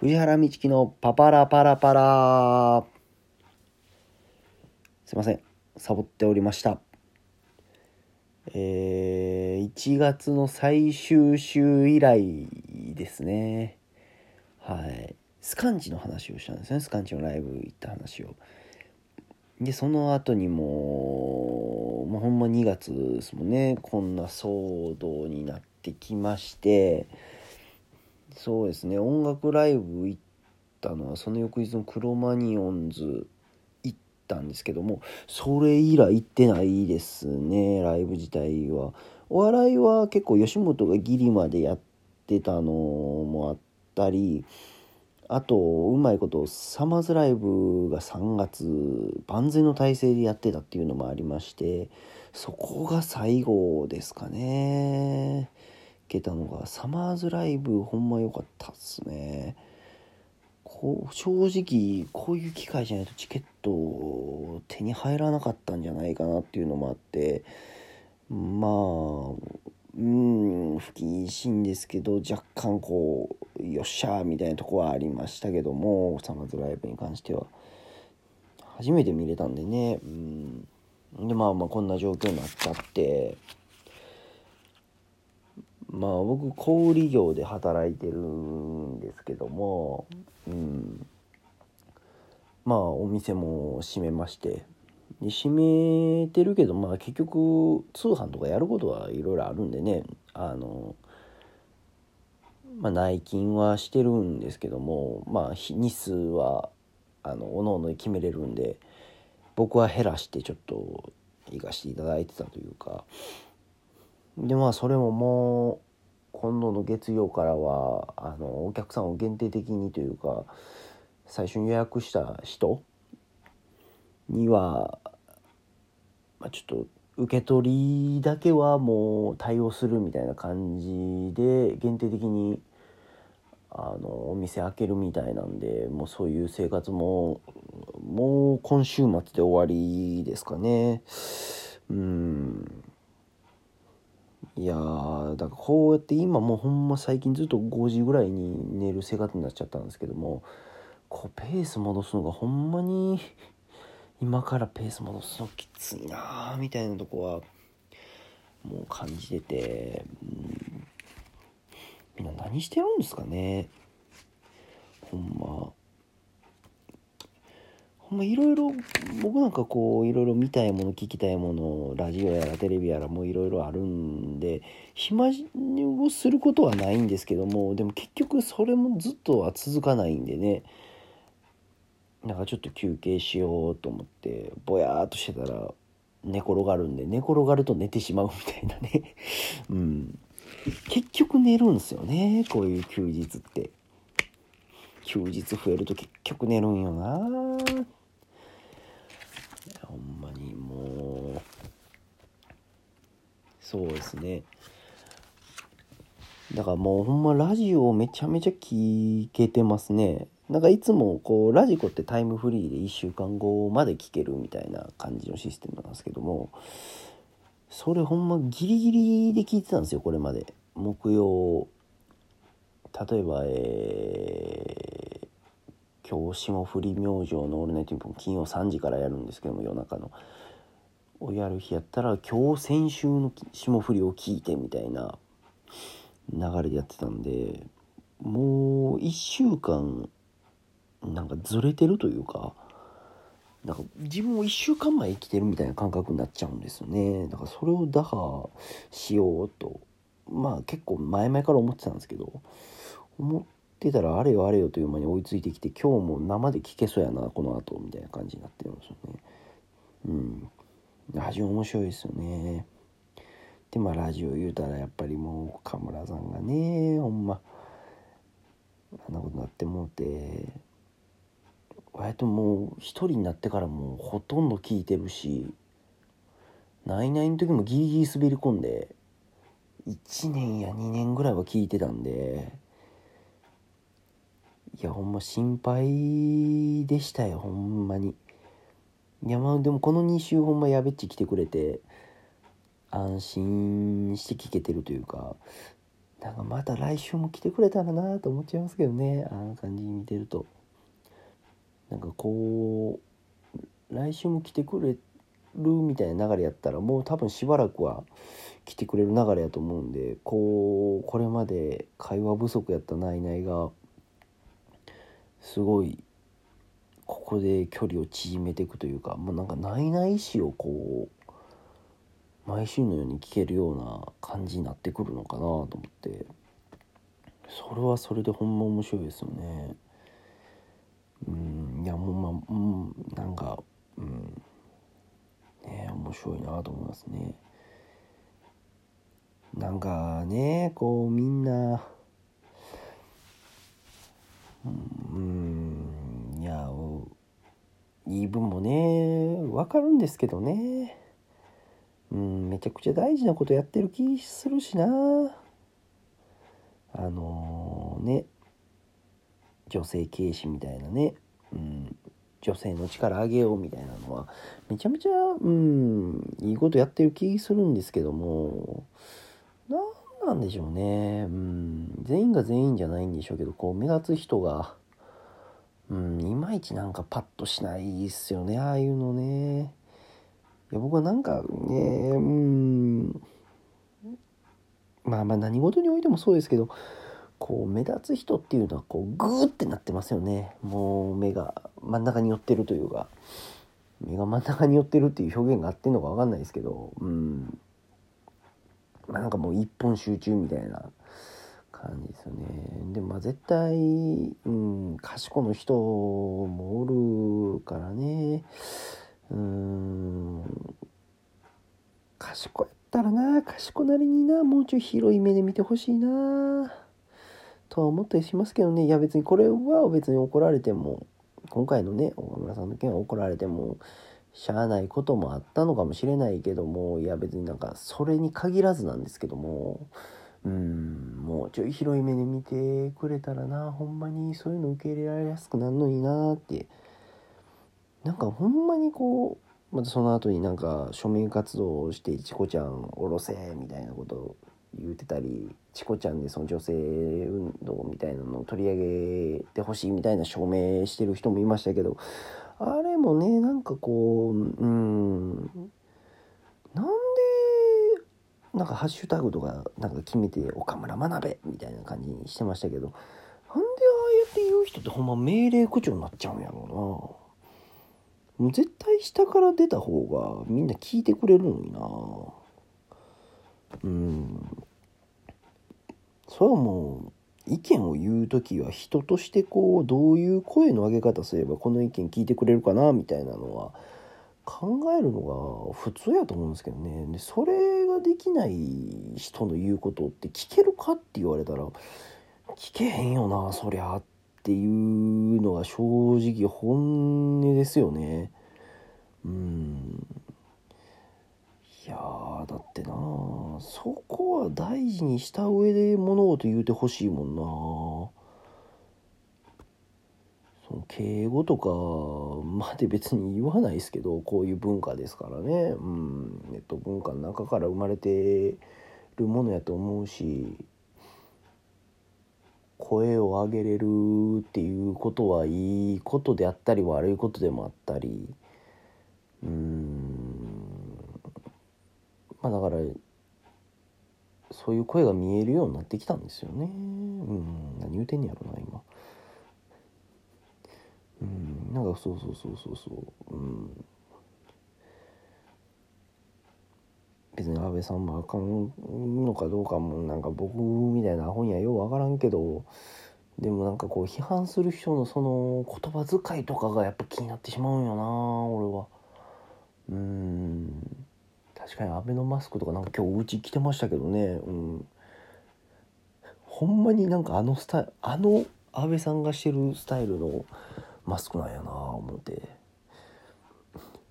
藤原道樹のパパラパラパラ。すいません。サボっておりました。えー、1月の最終週以来ですね。はい。スカンチの話をしたんですね。スカンチのライブ行った話を。でその後にももうほんま2月ですもんね。こんな騒動になってきまして。そうですね。音楽ライブ行ったのはその翌日のクロマニオンズ行ったんですけどもそれ以来行ってないですね。ライブ自体は。お笑いは結構吉本がギリまでやってたのもあったりあとうまいことサマーズライブが3月万全の体制でやってたっていうのもありましてそこが最後ですかね。けたのがサマーズライブほんま良かったっすね。こう正直こういう機会じゃないとチケット手に入らなかったんじゃないかなっていうのもあってまあうん不謹慎ですけど若干こうよっしゃーみたいなとこはありましたけどもサマーズライブに関しては。初めて見れたんでねうん。でまあまあこんな状況になっちゃってまあ僕小売業で働いてるんですけどもうん。まあお店も閉めまして。で閉めてるけどまあ結局通販とかやることはいろいろあるんでね。あのまあ内勤はしてるんですけどもまあ日数はあのおのおので決めれるんで僕は減らしてちょっと行かしていただいてたというか。でまあそれももう今度の月曜からはあのお客さんを限定的にというか最初に予約した人には、まあ、ちょっと受け取りだけはもう対応するみたいな感じで限定的にあのお店開けるみたいなんでもうそういう生活ももう今週末で終わりですかね。うん。いやだからこうやって今もうほんま最近ずっと5時ぐらいに寝る生活になっちゃったんですけどもこうペース戻すのがほんまに 今からペース戻すのきついなみたいなとこはもう感じてて、うん、みんな何してるんですかね。ほんま。ほんまいろいろ僕なんかこういろいろ見たいもの聞きたいものラジオやらテレビやらもいろいろあるんで暇をすることはないんですけどもでも結局それもずっとは続かないんでね。なんかちょっと休憩しようと思ってぼやーっとしてたら寝転がるんで寝転がると寝てしまうみたいなね。うん。結局寝るんすよねこういう休日って。休日増えると結局寝るんよなほんまにもうそうですね。だからもうほんまラジオめちゃめちゃ聞けてますね。なんかいつもこうラジコってタイムフリーで1週間後まで聞けるみたいな感じのシステムなんですけどもそれほんまギリギリで聞いてたんですよこれまで。木曜例えばえー、今日霜降り明星の「オールナイトニッポン」金曜3時からやるんですけども夜中の。をやる日やったら今日先週の霜降りを聞いてみたいな流れでやってたんでもう1週間なんかずれてるというかなんか自分も1週間前生きてるみたいな感覚になっちゃうんですよね。だからそれを打破しようとまあ結構前々から思ってたんですけど思ってたらあれよあれよという間に追いついてきて今日も生で聞けそうやなこの後みたいな感じになってるんですよね。うん。ラジオ面白いですよね。でまあラジオ言うたらやっぱりもう岡村さんがねほんまあんなことなってもうて割ともう一人になってからもうほとんど聞いてるしナイナイの時もギリギリ滑り込んで1年や2年ぐらいは聞いてたんでいやほんま心配でしたよほんまに。いやまあでもこの2週ほんまやべっち来てくれて安心して聞けてるというかなんかまた来週も来てくれたらなと思っちゃいますけどねあの感じに見てると。なんかこう来週も来てくれるみたいな流れやったらもう多分しばらくは来てくれる流れやと思うんでこうこれまで会話不足やったナイナイがすごいこで距離を縮めていくというかもうなんかないないしをこう毎週のように聞けるような感じになってくるのかなと思ってそれはそれでほんま面白いですよね。うんいやもうまあうんなんかうんね面白いなと思いますね。なんかねこうみんなうんいや言い分もねわかるんですけどね。うんめちゃくちゃ大事なことやってる気するしな。あのー、ね。女性軽視みたいなね、うん、女性の力上げようみたいなのはめちゃめちゃうんいいことやってる気するんですけども。何なんでしょうね。うん。全員が全員じゃないんでしょうけどこう目立つ人がうんいまいちなんかパッとしないっすよねああいうのね。いや僕はなんかねうん。まあまあ何事においてもそうですけどこう目立つ人っていうのはこうグーってなってますよね。もう目が真ん中に寄ってるというか目が真ん中に寄ってるっていう表現があってんのか分かんないですけどうん。まあなんかもう一本集中みたいな感じですよね。でもまあ絶対うん賢の人もおるからね。うん賢やったらな賢なりになもうちょい広い目で見てほしいなとは思ったりしますけどね。いや別にこれは別に怒られても今回のね岡村さんの件は怒られてもしゃあないこともあったのかもしれないけどもいや別になんかそれに限らずなんですけどもうんもうちょい広い目で見てくれたらな。ほんまにそういうの受け入れられやすくなるのになって。なんかほんまにこうまたその後になんか署名活動をして「チコちゃん下ろせ」みたいなことを言うてたり「チコちゃんでその女性運動みたいなのを取り上げてほしい」みたいな署名してる人もいましたけどあれもねなんかこううんなんなんかハッシュタグとかなんか決めて「岡村学べ」みたいな感じにしてましたけどなんでああやって言う人ってほんま命令口調になっちゃうんやろうな。絶対下から出た方がみんな聞いてくれるのになうんそれはもう意見を言う時は人としてこうどういう声の上げ方すればこの意見聞いてくれるかなみたいなのは考えるのが普通やと思うんですけどね。でそれができない人の言うことって聞けるかって言われたら聞けへんよなそりゃっていうのが正直本音ですよね。うん。いやだってなそこは大事にした上で物事言うてほしいもんな。敬語とかまで別に言わないですけどこういう文化ですからね。うん。えっと文化の中から生まれてるものやと思うし声を上げれるっていうことはいいことであったり悪いことでもあったり。うん。まあだからそういう声が見えるようになってきたんですよね。うん。何言うてんやろな今。うん。なんかそうそうそうそうそう。うん。別に安倍さんもあかんのかどうかもなんか僕みたいなアホにはよう分からんけどでもなんかこう批判する人のその言葉遣いとかがやっぱ気になってしまうんよな俺は。うん。確かにアベノマスクとかなんか今日お家来てましたけどね。うん。ほんまになんかあのスタイルあの安倍さんがしてるスタイルのマスクなんやな思って。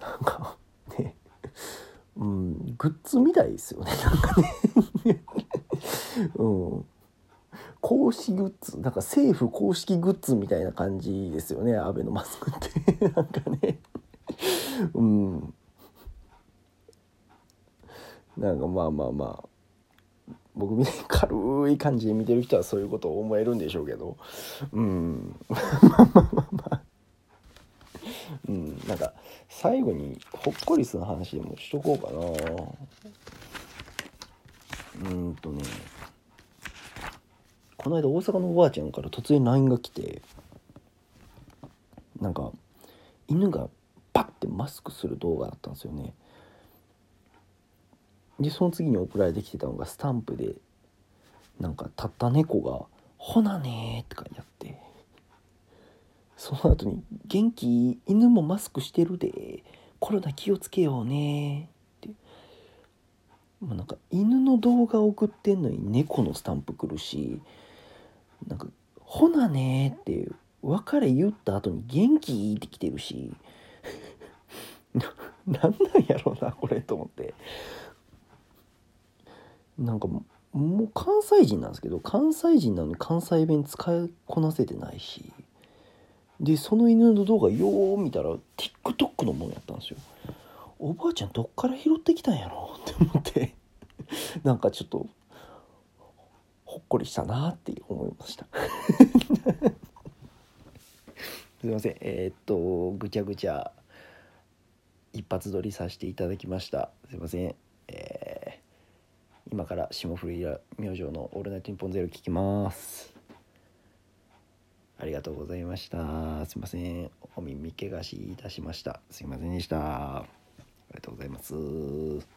なんかね。うん、グッズみたいですよね なんかね。うん。公式グッズなんか政府公式グッズみたいな感じですよねアベノマスクって。なんかね。うん。なんかまあまあまあ。僕みたいに軽い感じで見てる人はそういうことを思えるんでしょうけど。うん。まあまあまあまあ。うんなんか最後にほっこりする話でもしとこうかな。うんとね。この間大阪のおばあちゃんから突然 LINE が来てなんか犬がパッてマスクする動画だったんですよね。でその次に送られてきてたのがスタンプでなんかたった猫が「ほなね」って書いてあって。その後に「元気犬もマスクしてるで。コロナ気をつけようね」って。まあなんか犬の動画送ってんのに猫のスタンプ来るしなんか「ほなね」って別れ言った後に「元気?」って来てるし。ななんなんやろうなこれと思って。なんかもう関西人なんですけど関西人なのに関西弁使いこなせてないし。でその犬の動画よう見たら TikTok のものやったんですよ。おばあちゃんどっから拾ってきたんやろ？って思って。なんかちょっとほっこりしたなって思いました。すいません。えー、っとぐちゃぐちゃ一発撮りさせていただきました。すいません。えー、今から霜降り明星の「オールナイトニッポンゼロ聞きます。ありがとうございました。すいません。お耳けがしいたしました。すいませんでした。ありがとうございます。